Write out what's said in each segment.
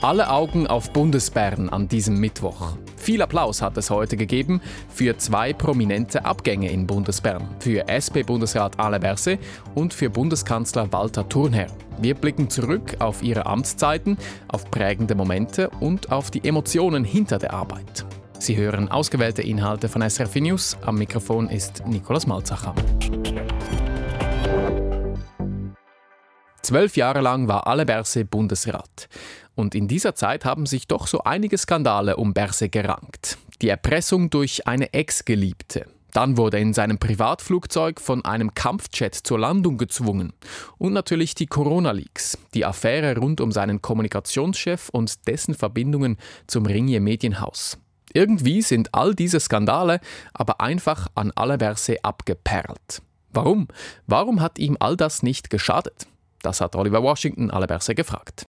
Alle Augen auf Bundesbern an diesem Mittwoch. Viel Applaus hat es heute gegeben für zwei prominente Abgänge in Bundesbern, für SP-Bundesrat Ale Berse und für Bundeskanzler Walter Thurnherr. Wir blicken zurück auf ihre Amtszeiten, auf prägende Momente und auf die Emotionen hinter der Arbeit. Sie hören ausgewählte Inhalte von SRF News. Am Mikrofon ist Nikolaus Malzacher. Zwölf Jahre lang war Ale Berse Bundesrat. Und in dieser Zeit haben sich doch so einige Skandale um Berse gerankt. Die Erpressung durch eine Ex-Geliebte. Dann wurde in seinem Privatflugzeug von einem Kampfjet zur Landung gezwungen. Und natürlich die Corona-Leaks, die Affäre rund um seinen Kommunikationschef und dessen Verbindungen zum Ringier Medienhaus. Irgendwie sind all diese Skandale aber einfach an Alaberse abgeperlt. Warum? Warum hat ihm all das nicht geschadet? Das hat Oliver Washington Alaberse gefragt.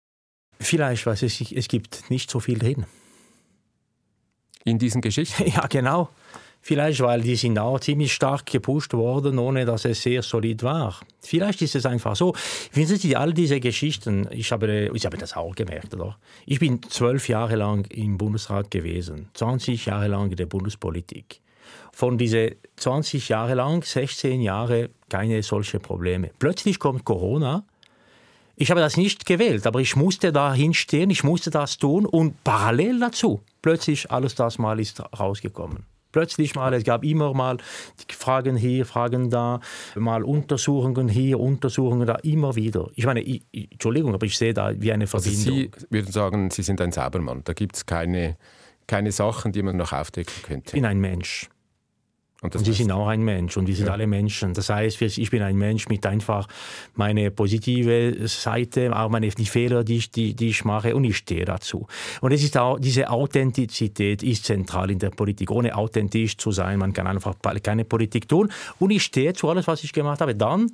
Vielleicht, weil es, es gibt nicht so viel drin. In diesen Geschichten? Ja, genau. Vielleicht, weil die sind auch ziemlich stark gepusht worden, ohne dass es sehr solid war. Vielleicht ist es einfach so. Wissen Sie, all diese Geschichten, ich habe, ich habe das auch gemerkt, oder? Ich bin zwölf Jahre lang im Bundesrat gewesen, 20 Jahre lang in der Bundespolitik. Von diesen 20 Jahre lang, 16 Jahre, keine solche Probleme. Plötzlich kommt Corona ich habe das nicht gewählt, aber ich musste da hinstehen, ich musste das tun und parallel dazu plötzlich alles das mal ist rausgekommen. Plötzlich mal, es gab immer mal Fragen hier, Fragen da, mal Untersuchungen hier, Untersuchungen da, immer wieder. Ich meine, ich, Entschuldigung, aber ich sehe da wie eine Verbindung. Also Sie würden sagen, Sie sind ein Saubermann. Da gibt es keine, keine Sachen, die man noch aufdecken könnte. Ich bin ein Mensch. Und, und Sie sind auch ein Mensch und wir sind ja. alle Menschen. Das heißt, ich bin ein Mensch mit einfach meine positive Seite, auch meine die Fehler, die ich, die, die ich mache und ich stehe dazu. Und es ist auch, diese Authentizität ist zentral in der Politik. Ohne authentisch zu sein, man kann einfach keine Politik tun. Und ich stehe zu alles, was ich gemacht habe. Dann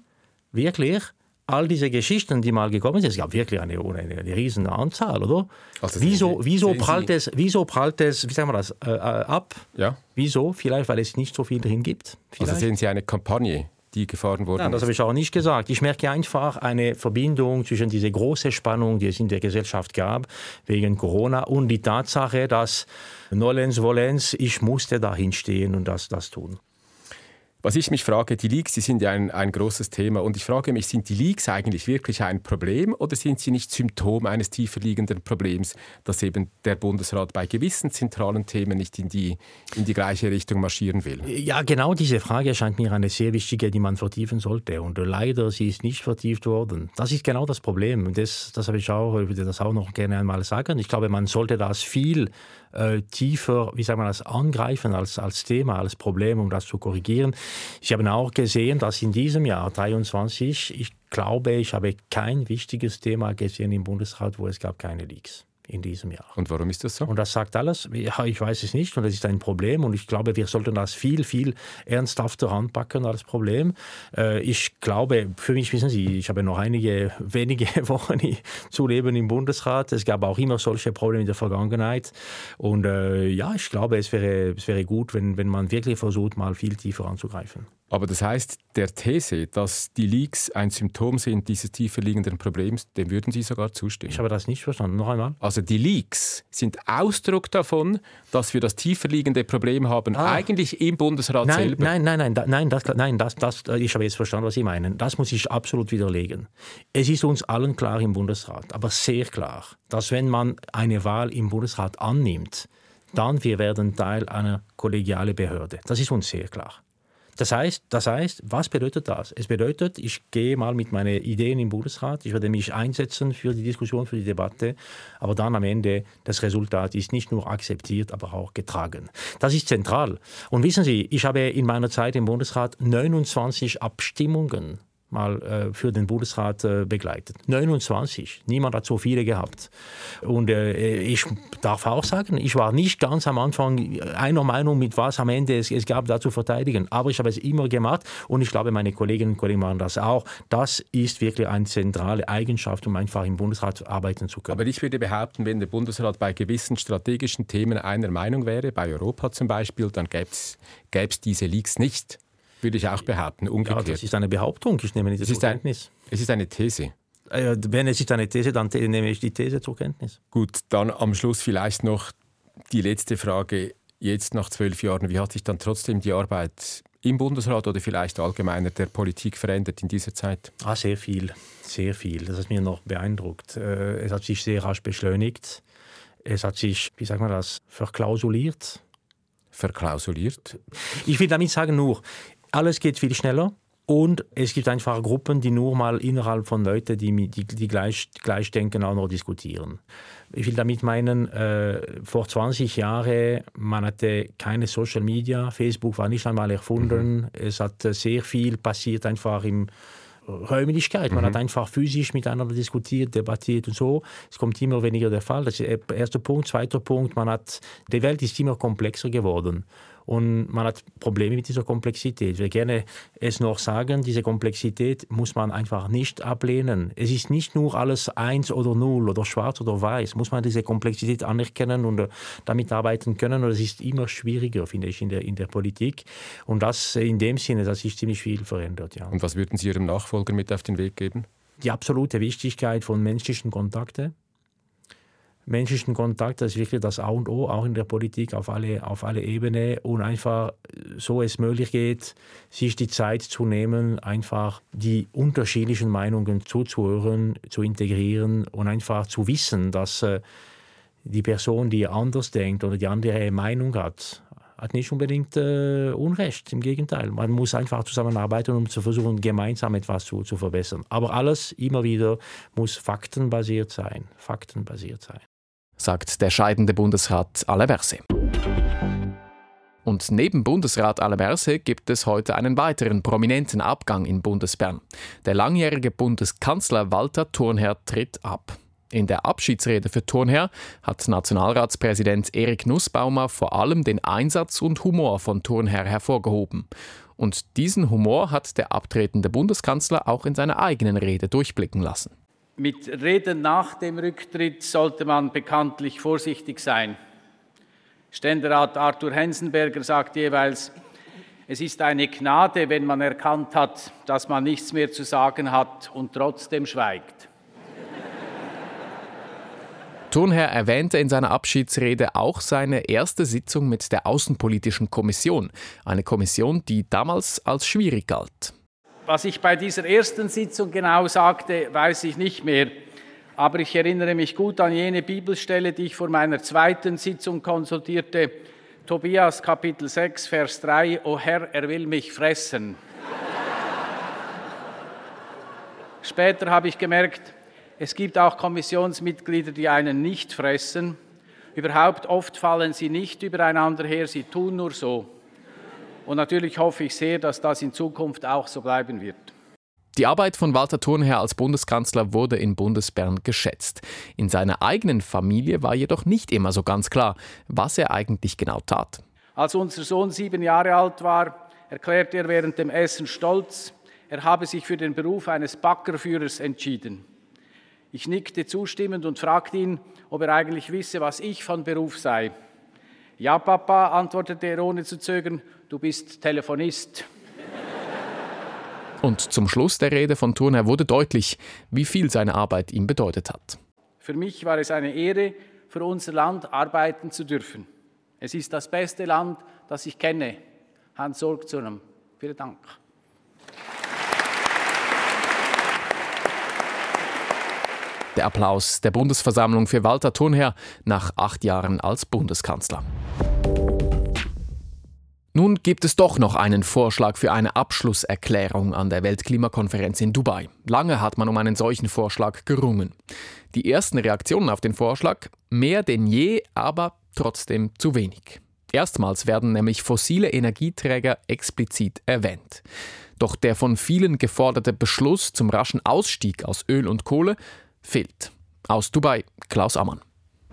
wirklich all diese Geschichten, die mal gekommen sind, es gab wirklich eine, eine, eine riesen Anzahl, oder? Also wieso, wieso, prallt es, wieso prallt es, wie sagen wir das, äh, äh, ab? Ja. Wieso? Vielleicht, weil es nicht so viel drin gibt. Vielleicht. Also sehen Sie eine Kampagne, die gefahren wurde? Nein, das habe ich auch nicht gesagt. Ich merke einfach eine Verbindung zwischen dieser großen Spannung, die es in der Gesellschaft gab, wegen Corona, und die Tatsache, dass Nolens Volens, ich musste da hinstehen und das, das tun. Was ich mich frage, die Leaks, die sind ja ein, ein großes Thema. Und ich frage mich, sind die Leaks eigentlich wirklich ein Problem oder sind sie nicht Symptom eines tiefer liegenden Problems, dass eben der Bundesrat bei gewissen zentralen Themen nicht in die, in die gleiche Richtung marschieren will? Ja, genau diese Frage scheint mir eine sehr wichtige, die man vertiefen sollte. Und leider, sie ist nicht vertieft worden. Das ist genau das Problem. Und das, das habe ich auch, ich würde das auch noch gerne einmal sagen. Ich glaube, man sollte das viel äh, tiefer, wie sagen wir das, angreifen als, als Thema, als Problem, um das zu korrigieren. Ich habe auch gesehen, dass in diesem Jahr 23, ich glaube, ich habe kein wichtiges Thema gesehen im Bundesrat, wo es gab keine Leaks in diesem Jahr. Und warum ist das so? Und das sagt alles. Ja, ich weiß es nicht und das ist ein Problem und ich glaube, wir sollten das viel, viel ernsthafter anpacken als Problem. Äh, ich glaube, für mich wissen Sie, ich habe noch einige wenige Wochen zu leben im Bundesrat. Es gab auch immer solche Probleme in der Vergangenheit und äh, ja, ich glaube, es wäre, es wäre gut, wenn, wenn man wirklich versucht, mal viel tiefer anzugreifen. Aber das heißt, der These, dass die Leaks ein Symptom sind dieses tiefer liegenden Problems, dem würden Sie sogar zustimmen? Ich habe das nicht verstanden. Noch einmal. Also die Leaks sind Ausdruck davon, dass wir das tiefer liegende Problem haben, ah. eigentlich im Bundesrat nein, selber. Nein, nein, nein, nein, das, nein das, das, ich habe jetzt verstanden, was Sie meinen. Das muss ich absolut widerlegen. Es ist uns allen klar im Bundesrat, aber sehr klar, dass wenn man eine Wahl im Bundesrat annimmt, dann wir werden Teil einer kollegialen Behörde. Das ist uns sehr klar. Das heißt, das heißt, was bedeutet das? Es bedeutet, ich gehe mal mit meinen Ideen im Bundesrat, ich werde mich einsetzen für die Diskussion, für die Debatte, aber dann am Ende das Resultat ist nicht nur akzeptiert, aber auch getragen. Das ist zentral. Und wissen Sie, ich habe in meiner Zeit im Bundesrat 29 Abstimmungen mal äh, für den Bundesrat äh, begleitet. 29. Niemand hat so viele gehabt. Und äh, ich darf auch sagen, ich war nicht ganz am Anfang einer Meinung mit was am Ende es, es gab da zu verteidigen. Aber ich habe es immer gemacht und ich glaube, meine Kolleginnen und Kollegen machen das auch. Das ist wirklich eine zentrale Eigenschaft, um einfach im Bundesrat arbeiten zu können. Aber ich würde behaupten, wenn der Bundesrat bei gewissen strategischen Themen einer Meinung wäre, bei Europa zum Beispiel, dann gäbe es diese Leaks nicht. Würde ich auch behaupten, umgekehrt. Ja, das ist eine Behauptung, ich nehme nicht zur Kenntnis. es ist eine These. Äh, wenn es ist eine These, dann nehme ich die These zur Kenntnis. Gut, dann am Schluss vielleicht noch die letzte Frage. Jetzt nach zwölf Jahren, wie hat sich dann trotzdem die Arbeit im Bundesrat oder vielleicht allgemeiner der Politik verändert in dieser Zeit? Ah, sehr viel, sehr viel. Das hat mich noch beeindruckt. Äh, es hat sich sehr rasch beschleunigt. Es hat sich, wie sagt man das, verklausuliert. Verklausuliert? Ich will damit sagen nur, alles geht viel schneller. Und es gibt einfach Gruppen, die nur mal innerhalb von Leuten, die, die, die gleich, gleich denken, auch noch diskutieren. Ich will damit meinen, äh, vor 20 Jahren, man hatte keine Social Media, Facebook war nicht einmal erfunden, mhm. es hat sehr viel passiert einfach im Räumlichkeit. Man mhm. hat einfach physisch miteinander diskutiert, debattiert und so. Es kommt immer weniger der Fall. Das ist der erste Punkt. Zweiter Punkt, man hat, die Welt ist immer komplexer geworden. Und man hat Probleme mit dieser Komplexität. Ich will gerne es noch sagen, diese Komplexität muss man einfach nicht ablehnen. Es ist nicht nur alles eins oder null oder schwarz oder weiß. Muss man diese Komplexität anerkennen und äh, damit arbeiten können. Und es ist immer schwieriger, finde ich, in der, in der Politik. Und das in dem Sinne, dass sich ziemlich viel verändert. Ja. Und was würden Sie Ihrem Nachfolger mit auf den Weg geben? Die absolute Wichtigkeit von menschlichen Kontakten menschlichen Kontakt, das ist wirklich das A und O, auch in der Politik auf alle, auf alle Ebenen und einfach so es möglich geht, sich die Zeit zu nehmen, einfach die unterschiedlichen Meinungen zuzuhören, zu integrieren und einfach zu wissen, dass äh, die Person, die anders denkt oder die andere Meinung hat, hat nicht unbedingt äh, Unrecht. Im Gegenteil, man muss einfach zusammenarbeiten, um zu versuchen, gemeinsam etwas zu, zu verbessern. Aber alles immer wieder muss faktenbasiert sein. Faktenbasiert sein sagt der scheidende Bundesrat Alaverse. Und neben Bundesrat Alaverse gibt es heute einen weiteren prominenten Abgang in Bundesbern. Der langjährige Bundeskanzler Walter Thurnherr tritt ab. In der Abschiedsrede für Thurnherr hat Nationalratspräsident Erik Nussbaumer vor allem den Einsatz und Humor von Thurnherr hervorgehoben. Und diesen Humor hat der abtretende Bundeskanzler auch in seiner eigenen Rede durchblicken lassen. Mit Reden nach dem Rücktritt sollte man bekanntlich vorsichtig sein. Ständerat Arthur Hensenberger sagt jeweils, es ist eine Gnade, wenn man erkannt hat, dass man nichts mehr zu sagen hat und trotzdem schweigt. Thunherr erwähnte in seiner Abschiedsrede auch seine erste Sitzung mit der Außenpolitischen Kommission, eine Kommission, die damals als schwierig galt. Was ich bei dieser ersten Sitzung genau sagte, weiß ich nicht mehr. Aber ich erinnere mich gut an jene Bibelstelle, die ich vor meiner zweiten Sitzung konsultierte. Tobias Kapitel 6, Vers 3, O Herr, er will mich fressen. Später habe ich gemerkt, es gibt auch Kommissionsmitglieder, die einen nicht fressen. Überhaupt oft fallen sie nicht übereinander her, sie tun nur so. Und natürlich hoffe ich sehr, dass das in Zukunft auch so bleiben wird. Die Arbeit von Walter Thurnherr als Bundeskanzler wurde in Bundesbern geschätzt. In seiner eigenen Familie war jedoch nicht immer so ganz klar, was er eigentlich genau tat. Als unser Sohn sieben Jahre alt war, erklärte er während dem Essen stolz, er habe sich für den Beruf eines Backerführers entschieden. Ich nickte zustimmend und fragte ihn, ob er eigentlich wisse, was ich von Beruf sei. Ja, Papa, antwortete er ohne zu zögern, du bist Telefonist. Und zum Schluss der Rede von Thurnherr wurde deutlich, wie viel seine Arbeit ihm bedeutet hat. Für mich war es eine Ehre, für unser Land arbeiten zu dürfen. Es ist das beste Land, das ich kenne. Hans Sorgzurm, vielen Dank. Der Applaus der Bundesversammlung für Walter Thunherr nach acht Jahren als Bundeskanzler. Nun gibt es doch noch einen Vorschlag für eine Abschlusserklärung an der Weltklimakonferenz in Dubai. Lange hat man um einen solchen Vorschlag gerungen. Die ersten Reaktionen auf den Vorschlag? Mehr denn je, aber trotzdem zu wenig. Erstmals werden nämlich fossile Energieträger explizit erwähnt. Doch der von vielen geforderte Beschluss zum raschen Ausstieg aus Öl und Kohle fehlt. Aus Dubai, Klaus Ammann.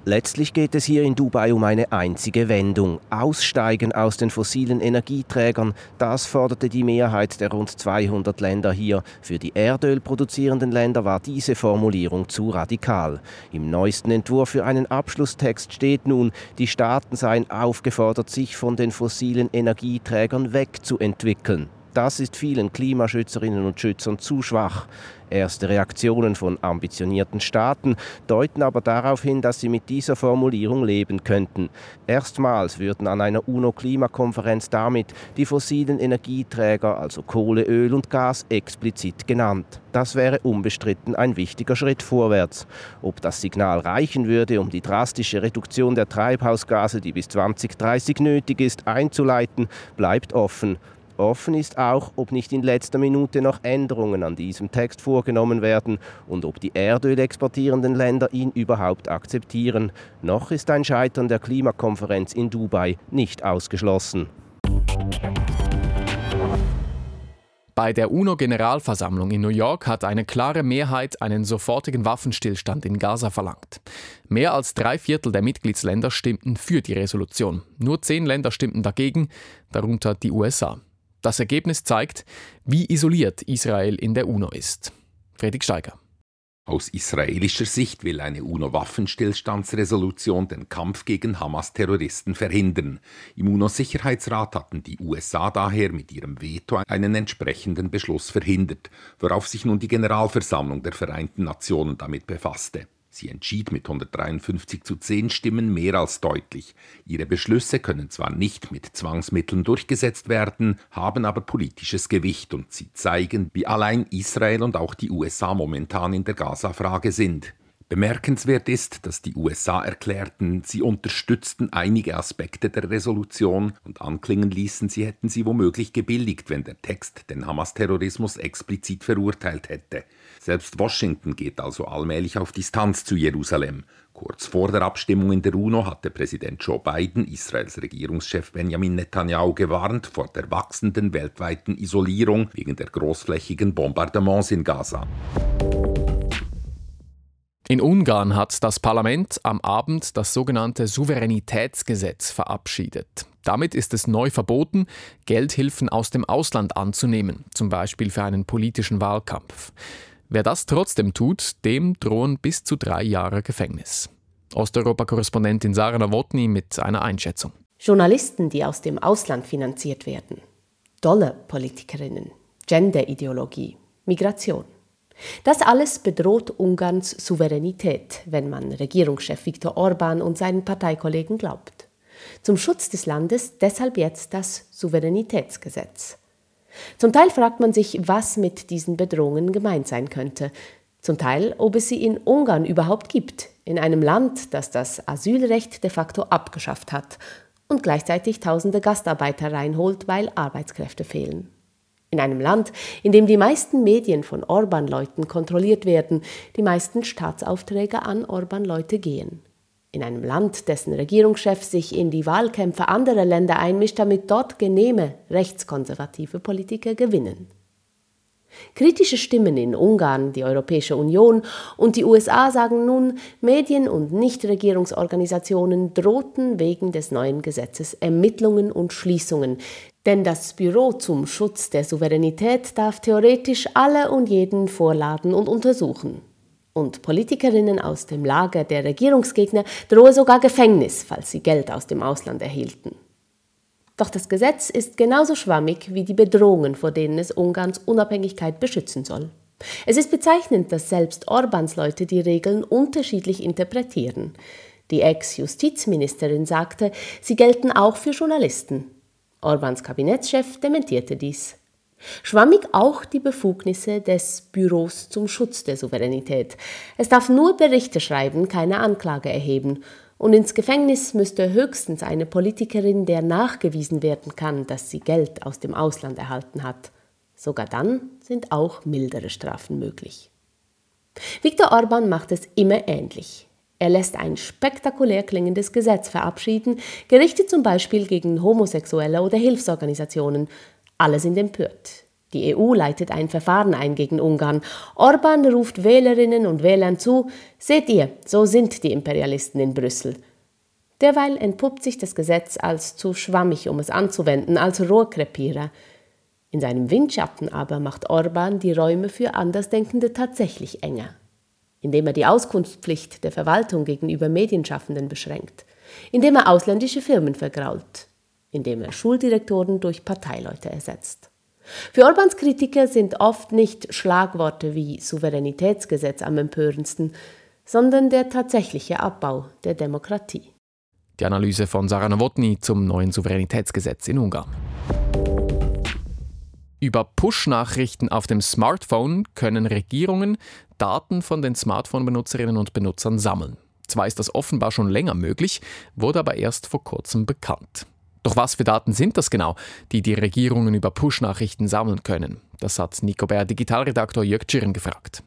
Letztlich geht es hier in Dubai um eine einzige Wendung. Aussteigen aus den fossilen Energieträgern, das forderte die Mehrheit der rund 200 Länder hier. Für die Erdöl produzierenden Länder war diese Formulierung zu radikal. Im neuesten Entwurf für einen Abschlusstext steht nun, die Staaten seien aufgefordert, sich von den fossilen Energieträgern wegzuentwickeln. Das ist vielen Klimaschützerinnen und Schützern zu schwach. Erste Reaktionen von ambitionierten Staaten deuten aber darauf hin, dass sie mit dieser Formulierung leben könnten. Erstmals würden an einer UNO-Klimakonferenz damit die fossilen Energieträger, also Kohle, Öl und Gas, explizit genannt. Das wäre unbestritten ein wichtiger Schritt vorwärts. Ob das Signal reichen würde, um die drastische Reduktion der Treibhausgase, die bis 2030 nötig ist, einzuleiten, bleibt offen. Offen ist auch, ob nicht in letzter Minute noch Änderungen an diesem Text vorgenommen werden und ob die Erdöl exportierenden Länder ihn überhaupt akzeptieren. Noch ist ein Scheitern der Klimakonferenz in Dubai nicht ausgeschlossen. Bei der UNO-Generalversammlung in New York hat eine klare Mehrheit einen sofortigen Waffenstillstand in Gaza verlangt. Mehr als drei Viertel der Mitgliedsländer stimmten für die Resolution. Nur zehn Länder stimmten dagegen, darunter die USA. Das Ergebnis zeigt, wie isoliert Israel in der UNO ist. Friedrich Steiger. Aus israelischer Sicht will eine UNO-Waffenstillstandsresolution den Kampf gegen Hamas-Terroristen verhindern. Im UNO-Sicherheitsrat hatten die USA daher mit ihrem Veto einen entsprechenden Beschluss verhindert, worauf sich nun die Generalversammlung der Vereinten Nationen damit befasste. Sie entschied mit 153 zu 10 Stimmen mehr als deutlich. Ihre Beschlüsse können zwar nicht mit Zwangsmitteln durchgesetzt werden, haben aber politisches Gewicht und sie zeigen, wie allein Israel und auch die USA momentan in der Gaza-Frage sind. Bemerkenswert ist, dass die USA erklärten, sie unterstützten einige Aspekte der Resolution und anklingen ließen, sie hätten sie womöglich gebilligt, wenn der Text den Hamas-Terrorismus explizit verurteilt hätte. Selbst Washington geht also allmählich auf Distanz zu Jerusalem. Kurz vor der Abstimmung in der UNO hatte Präsident Joe Biden Israels Regierungschef Benjamin Netanyahu gewarnt vor der wachsenden weltweiten Isolierung wegen der großflächigen Bombardements in Gaza. In Ungarn hat das Parlament am Abend das sogenannte Souveränitätsgesetz verabschiedet. Damit ist es neu verboten, Geldhilfen aus dem Ausland anzunehmen, zum Beispiel für einen politischen Wahlkampf. Wer das trotzdem tut, dem drohen bis zu drei Jahre Gefängnis. Osteuropa-Korrespondentin Sarah Nowotny mit einer Einschätzung. Journalisten, die aus dem Ausland finanziert werden. Dollar-Politikerinnen. Gender-Ideologie. Migration. Das alles bedroht Ungarns Souveränität, wenn man Regierungschef Viktor Orban und seinen Parteikollegen glaubt. Zum Schutz des Landes deshalb jetzt das Souveränitätsgesetz. Zum Teil fragt man sich, was mit diesen Bedrohungen gemeint sein könnte. Zum Teil, ob es sie in Ungarn überhaupt gibt, in einem Land, das das Asylrecht de facto abgeschafft hat und gleichzeitig tausende Gastarbeiter reinholt, weil Arbeitskräfte fehlen. In einem Land, in dem die meisten Medien von Orban-Leuten kontrolliert werden, die meisten Staatsaufträge an Orban-Leute gehen in einem Land, dessen Regierungschef sich in die Wahlkämpfe anderer Länder einmischt, damit dort genehme rechtskonservative Politiker gewinnen. Kritische Stimmen in Ungarn, die Europäische Union und die USA sagen nun, Medien und Nichtregierungsorganisationen drohten wegen des neuen Gesetzes Ermittlungen und Schließungen, denn das Büro zum Schutz der Souveränität darf theoretisch alle und jeden vorladen und untersuchen und Politikerinnen aus dem Lager der Regierungsgegner drohe sogar Gefängnis, falls sie Geld aus dem Ausland erhielten. Doch das Gesetz ist genauso schwammig wie die Bedrohungen, vor denen es Ungarns Unabhängigkeit beschützen soll. Es ist bezeichnend, dass selbst Orbans Leute die Regeln unterschiedlich interpretieren. Die Ex-Justizministerin sagte, sie gelten auch für Journalisten. Orbans Kabinettschef dementierte dies. Schwammig auch die Befugnisse des Büros zum Schutz der Souveränität. Es darf nur Berichte schreiben, keine Anklage erheben. Und ins Gefängnis müsste höchstens eine Politikerin, der nachgewiesen werden kann, dass sie Geld aus dem Ausland erhalten hat. Sogar dann sind auch mildere Strafen möglich. Viktor Orban macht es immer ähnlich. Er lässt ein spektakulär klingendes Gesetz verabschieden, gerichtet zum Beispiel gegen Homosexuelle oder Hilfsorganisationen, alle sind empört. Die EU leitet ein Verfahren ein gegen Ungarn. Orban ruft Wählerinnen und Wählern zu, seht ihr, so sind die Imperialisten in Brüssel. Derweil entpuppt sich das Gesetz als zu schwammig, um es anzuwenden, als Rohrkrepierer. In seinem Windschatten aber macht Orban die Räume für Andersdenkende tatsächlich enger, indem er die Auskunftspflicht der Verwaltung gegenüber Medienschaffenden beschränkt, indem er ausländische Firmen vergrault, indem er Schuldirektoren durch Parteileute ersetzt. Für Orbans Kritiker sind oft nicht Schlagworte wie Souveränitätsgesetz am empörendsten, sondern der tatsächliche Abbau der Demokratie. Die Analyse von Sarah Nowotny zum neuen Souveränitätsgesetz in Ungarn. Über Push-Nachrichten auf dem Smartphone können Regierungen Daten von den Smartphone-Benutzerinnen und Benutzern sammeln. Zwar ist das offenbar schon länger möglich, wurde aber erst vor kurzem bekannt. Doch was für Daten sind das genau, die die Regierungen über Push-Nachrichten sammeln können? Das hat Nico Bär Digitalredaktor Jörg Tschirren gefragt.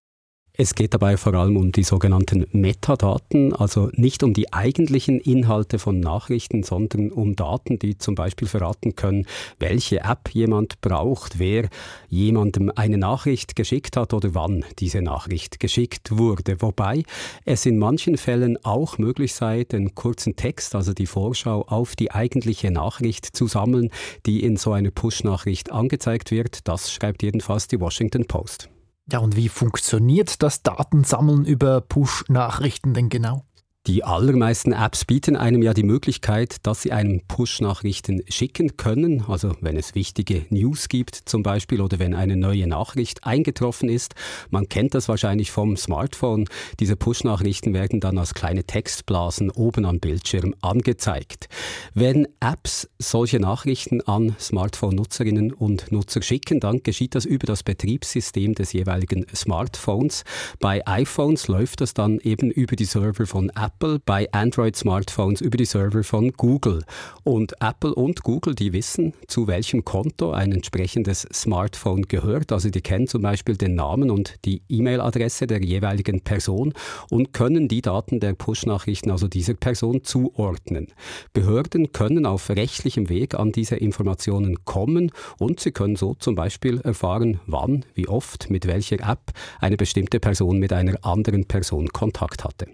Es geht dabei vor allem um die sogenannten Metadaten, also nicht um die eigentlichen Inhalte von Nachrichten, sondern um Daten, die zum Beispiel verraten können, welche App jemand braucht, wer jemandem eine Nachricht geschickt hat oder wann diese Nachricht geschickt wurde. Wobei es in manchen Fällen auch möglich sei, den kurzen Text, also die Vorschau auf die eigentliche Nachricht zu sammeln, die in so einer Push-Nachricht angezeigt wird. Das schreibt jedenfalls die Washington Post. Ja, und wie funktioniert das Datensammeln über Push-Nachrichten denn genau? Die allermeisten Apps bieten einem ja die Möglichkeit, dass sie einem Push-Nachrichten schicken können. Also wenn es wichtige News gibt zum Beispiel oder wenn eine neue Nachricht eingetroffen ist. Man kennt das wahrscheinlich vom Smartphone. Diese Push-Nachrichten werden dann als kleine Textblasen oben am Bildschirm angezeigt. Wenn Apps solche Nachrichten an Smartphone-Nutzerinnen und Nutzer schicken, dann geschieht das über das Betriebssystem des jeweiligen Smartphones. Bei iPhones läuft das dann eben über die Server von Apple Apple bei Android-Smartphones über die Server von Google. Und Apple und Google, die wissen, zu welchem Konto ein entsprechendes Smartphone gehört. Also die kennen zum Beispiel den Namen und die E-Mail-Adresse der jeweiligen Person und können die Daten der Push-Nachrichten also dieser Person zuordnen. Behörden können auf rechtlichem Weg an diese Informationen kommen und sie können so zum Beispiel erfahren, wann, wie oft, mit welcher App eine bestimmte Person mit einer anderen Person Kontakt hatte.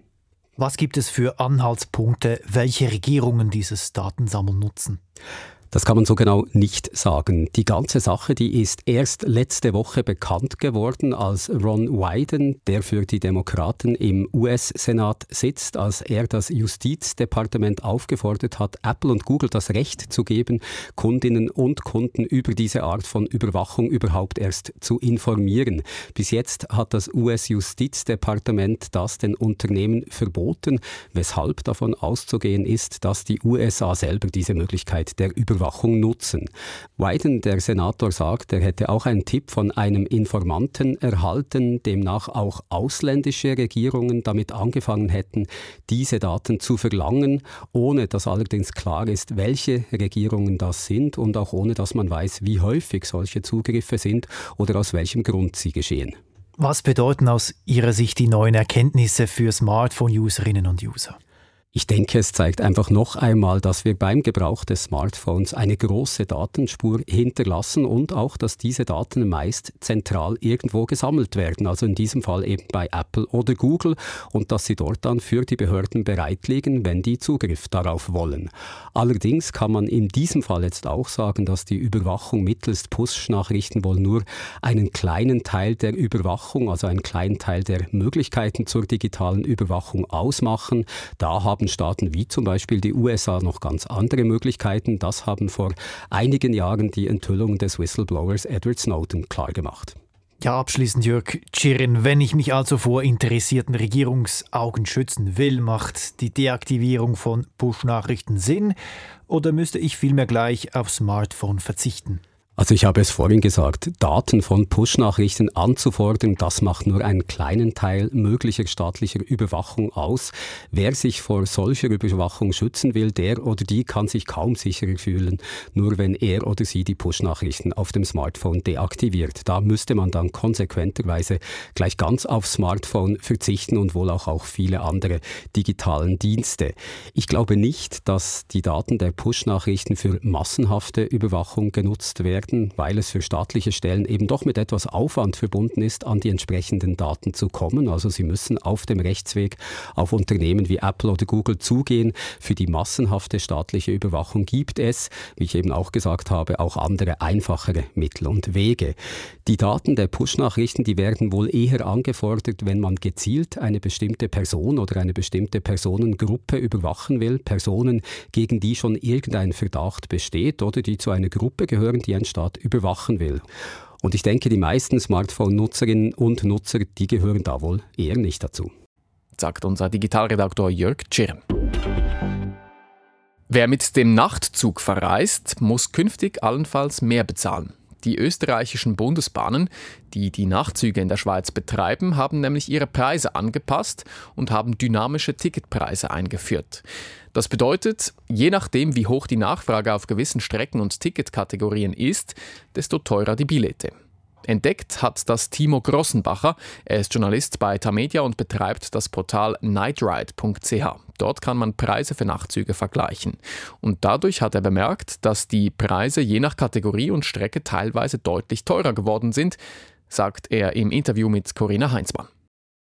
Was gibt es für Anhaltspunkte, welche Regierungen dieses Datensammeln nutzen? Das kann man so genau nicht sagen. Die ganze Sache, die ist erst letzte Woche bekannt geworden, als Ron Wyden, der für die Demokraten im US-Senat sitzt, als er das Justizdepartement aufgefordert hat, Apple und Google das Recht zu geben, Kundinnen und Kunden über diese Art von Überwachung überhaupt erst zu informieren. Bis jetzt hat das US-Justizdepartement das den Unternehmen verboten, weshalb davon auszugehen ist, dass die USA selber diese Möglichkeit der Überwachung Überwachung nutzen. Wyden, der Senator, sagt, er hätte auch einen Tipp von einem Informanten erhalten, demnach auch ausländische Regierungen damit angefangen hätten, diese Daten zu verlangen, ohne dass allerdings klar ist, welche Regierungen das sind und auch ohne dass man weiß, wie häufig solche Zugriffe sind oder aus welchem Grund sie geschehen. Was bedeuten aus Ihrer Sicht die neuen Erkenntnisse für Smartphone-Userinnen und User? Ich denke, es zeigt einfach noch einmal, dass wir beim Gebrauch des Smartphones eine große Datenspur hinterlassen und auch, dass diese Daten meist zentral irgendwo gesammelt werden, also in diesem Fall eben bei Apple oder Google und dass sie dort dann für die Behörden bereit liegen, wenn die Zugriff darauf wollen. Allerdings kann man in diesem Fall jetzt auch sagen, dass die Überwachung mittels Push-Nachrichten wohl nur einen kleinen Teil der Überwachung, also einen kleinen Teil der Möglichkeiten zur digitalen Überwachung ausmachen. Da haben haben Staaten wie zum Beispiel die USA noch ganz andere Möglichkeiten. Das haben vor einigen Jahren die Enthüllungen des Whistleblowers Edward Snowden klargemacht. Ja, abschließend Jörg Tschirin, wenn ich mich also vor interessierten Regierungsaugen schützen will, macht die Deaktivierung von Push-Nachrichten Sinn oder müsste ich vielmehr gleich aufs Smartphone verzichten? Also ich habe es vorhin gesagt, Daten von Push-Nachrichten anzufordern, das macht nur einen kleinen Teil möglicher staatlicher Überwachung aus. Wer sich vor solcher Überwachung schützen will, der oder die kann sich kaum sicherer fühlen, nur wenn er oder sie die Push-Nachrichten auf dem Smartphone deaktiviert. Da müsste man dann konsequenterweise gleich ganz aufs Smartphone verzichten und wohl auch auf viele andere digitalen Dienste. Ich glaube nicht, dass die Daten der Push-Nachrichten für massenhafte Überwachung genutzt werden werden, weil es für staatliche Stellen eben doch mit etwas Aufwand verbunden ist, an die entsprechenden Daten zu kommen. Also sie müssen auf dem Rechtsweg auf Unternehmen wie Apple oder Google zugehen. Für die massenhafte staatliche Überwachung gibt es, wie ich eben auch gesagt habe, auch andere einfachere Mittel und Wege. Die Daten der Push-Nachrichten, die werden wohl eher angefordert, wenn man gezielt eine bestimmte Person oder eine bestimmte Personengruppe überwachen will. Personen, gegen die schon irgendein Verdacht besteht oder die zu einer Gruppe gehören, die ein Bundesrat überwachen will. Und ich denke, die meisten Smartphone-Nutzerinnen und Nutzer, die gehören da wohl eher nicht dazu. Sagt unser Digitalredaktor Jörg Tschirn. Wer mit dem Nachtzug verreist, muss künftig allenfalls mehr bezahlen. Die österreichischen Bundesbahnen, die die Nachtzüge in der Schweiz betreiben, haben nämlich ihre Preise angepasst und haben dynamische Ticketpreise eingeführt. Das bedeutet, je nachdem, wie hoch die Nachfrage auf gewissen Strecken und Ticketkategorien ist, desto teurer die Billette. Entdeckt hat das Timo Grossenbacher. Er ist Journalist bei Tamedia und betreibt das Portal nightride.ch. Dort kann man Preise für Nachtzüge vergleichen. Und dadurch hat er bemerkt, dass die Preise je nach Kategorie und Strecke teilweise deutlich teurer geworden sind, sagt er im Interview mit Corinna Heinzmann.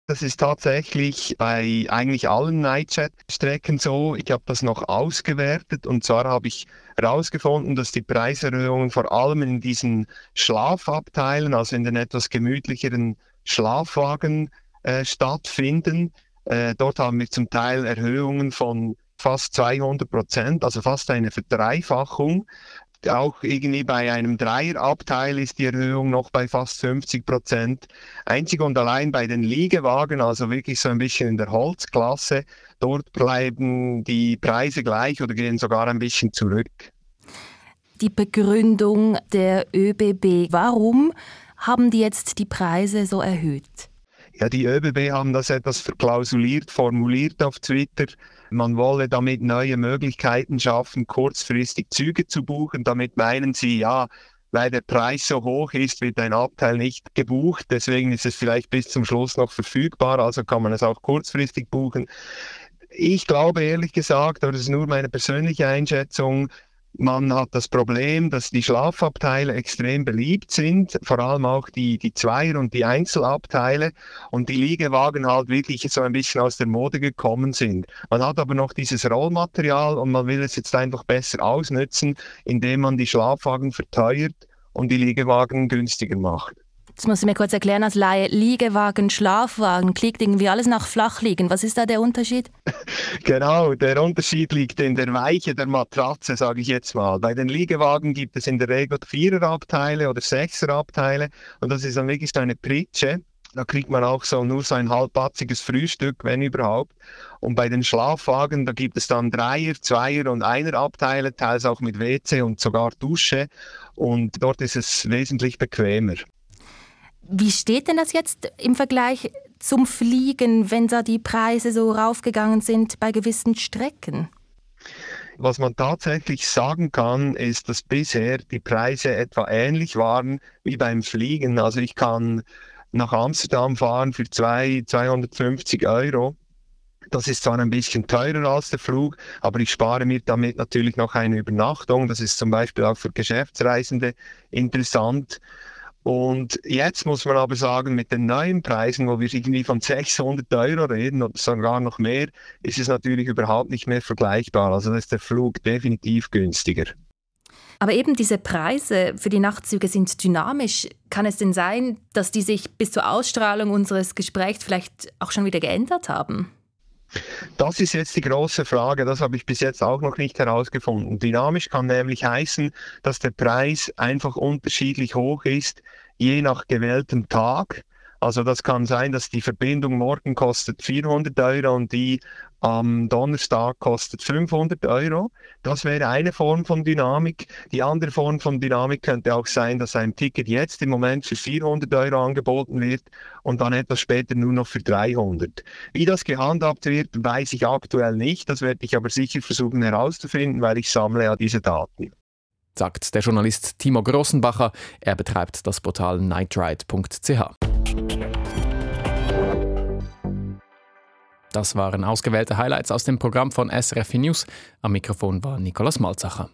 Das ist tatsächlich bei eigentlich allen Nightchat-Strecken so. Ich habe das noch ausgewertet und zwar habe ich herausgefunden, dass die Preiserhöhungen vor allem in diesen Schlafabteilen, also in den etwas gemütlicheren Schlafwagen äh, stattfinden. Äh, dort haben wir zum Teil Erhöhungen von fast 200 Prozent, also fast eine Verdreifachung. Auch irgendwie bei einem Dreierabteil ist die Erhöhung noch bei fast 50 Prozent. Einzig und allein bei den Liegewagen, also wirklich so ein bisschen in der Holzklasse, dort bleiben die Preise gleich oder gehen sogar ein bisschen zurück. Die Begründung der ÖBB, warum haben die jetzt die Preise so erhöht? Ja, die ÖBB haben das etwas verklausuliert, formuliert auf Twitter. Man wolle damit neue Möglichkeiten schaffen, kurzfristig Züge zu buchen. Damit meinen sie, ja, weil der Preis so hoch ist, wird ein Abteil nicht gebucht. Deswegen ist es vielleicht bis zum Schluss noch verfügbar, also kann man es auch kurzfristig buchen. Ich glaube ehrlich gesagt, aber das ist nur meine persönliche Einschätzung, man hat das Problem, dass die Schlafabteile extrem beliebt sind, vor allem auch die, die Zweier- und die Einzelabteile und die Liegewagen halt wirklich so ein bisschen aus der Mode gekommen sind. Man hat aber noch dieses Rollmaterial und man will es jetzt einfach besser ausnutzen, indem man die Schlafwagen verteuert und die Liegewagen günstiger macht. Das muss ich mir kurz erklären als Laie. Liegewagen, Schlafwagen, klingt irgendwie alles nach Flachliegen. Was ist da der Unterschied? genau, der Unterschied liegt in der Weiche der Matratze, sage ich jetzt mal. Bei den Liegewagen gibt es in der Regel Viererabteile oder Sechserabteile und das ist dann wirklich eine Pritsche. Da kriegt man auch so nur so ein halbpatziges Frühstück, wenn überhaupt. Und bei den Schlafwagen, da gibt es dann Dreier, Zweier und Einer-Abteile, teils auch mit WC und sogar Dusche. Und dort ist es wesentlich bequemer. Wie steht denn das jetzt im Vergleich zum Fliegen, wenn da die Preise so raufgegangen sind bei gewissen Strecken? Was man tatsächlich sagen kann, ist, dass bisher die Preise etwa ähnlich waren wie beim Fliegen. Also ich kann nach Amsterdam fahren für zwei, 250 Euro. Das ist zwar ein bisschen teurer als der Flug, aber ich spare mir damit natürlich noch eine Übernachtung. Das ist zum Beispiel auch für Geschäftsreisende interessant. Und jetzt muss man aber sagen, mit den neuen Preisen, wo wir irgendwie von 600 Euro reden oder sogar noch mehr, ist es natürlich überhaupt nicht mehr vergleichbar. Also ist der Flug definitiv günstiger. Aber eben diese Preise für die Nachtzüge sind dynamisch. Kann es denn sein, dass die sich bis zur Ausstrahlung unseres Gesprächs vielleicht auch schon wieder geändert haben? Das ist jetzt die große Frage, das habe ich bis jetzt auch noch nicht herausgefunden. Dynamisch kann nämlich heißen, dass der Preis einfach unterschiedlich hoch ist, je nach gewähltem Tag. Also das kann sein, dass die Verbindung morgen kostet 400 Euro und die am Donnerstag kostet 500 Euro. Das wäre eine Form von Dynamik. Die andere Form von Dynamik könnte auch sein, dass ein Ticket jetzt im Moment für 400 Euro angeboten wird und dann etwas später nur noch für 300. Wie das gehandhabt wird, weiß ich aktuell nicht. Das werde ich aber sicher versuchen herauszufinden, weil ich sammle ja diese Daten sagt der Journalist Timo Grossenbacher. Er betreibt das Portal nightride.ch. Das waren ausgewählte Highlights aus dem Programm von SRF News. Am Mikrofon war Nikolaus Malzacher.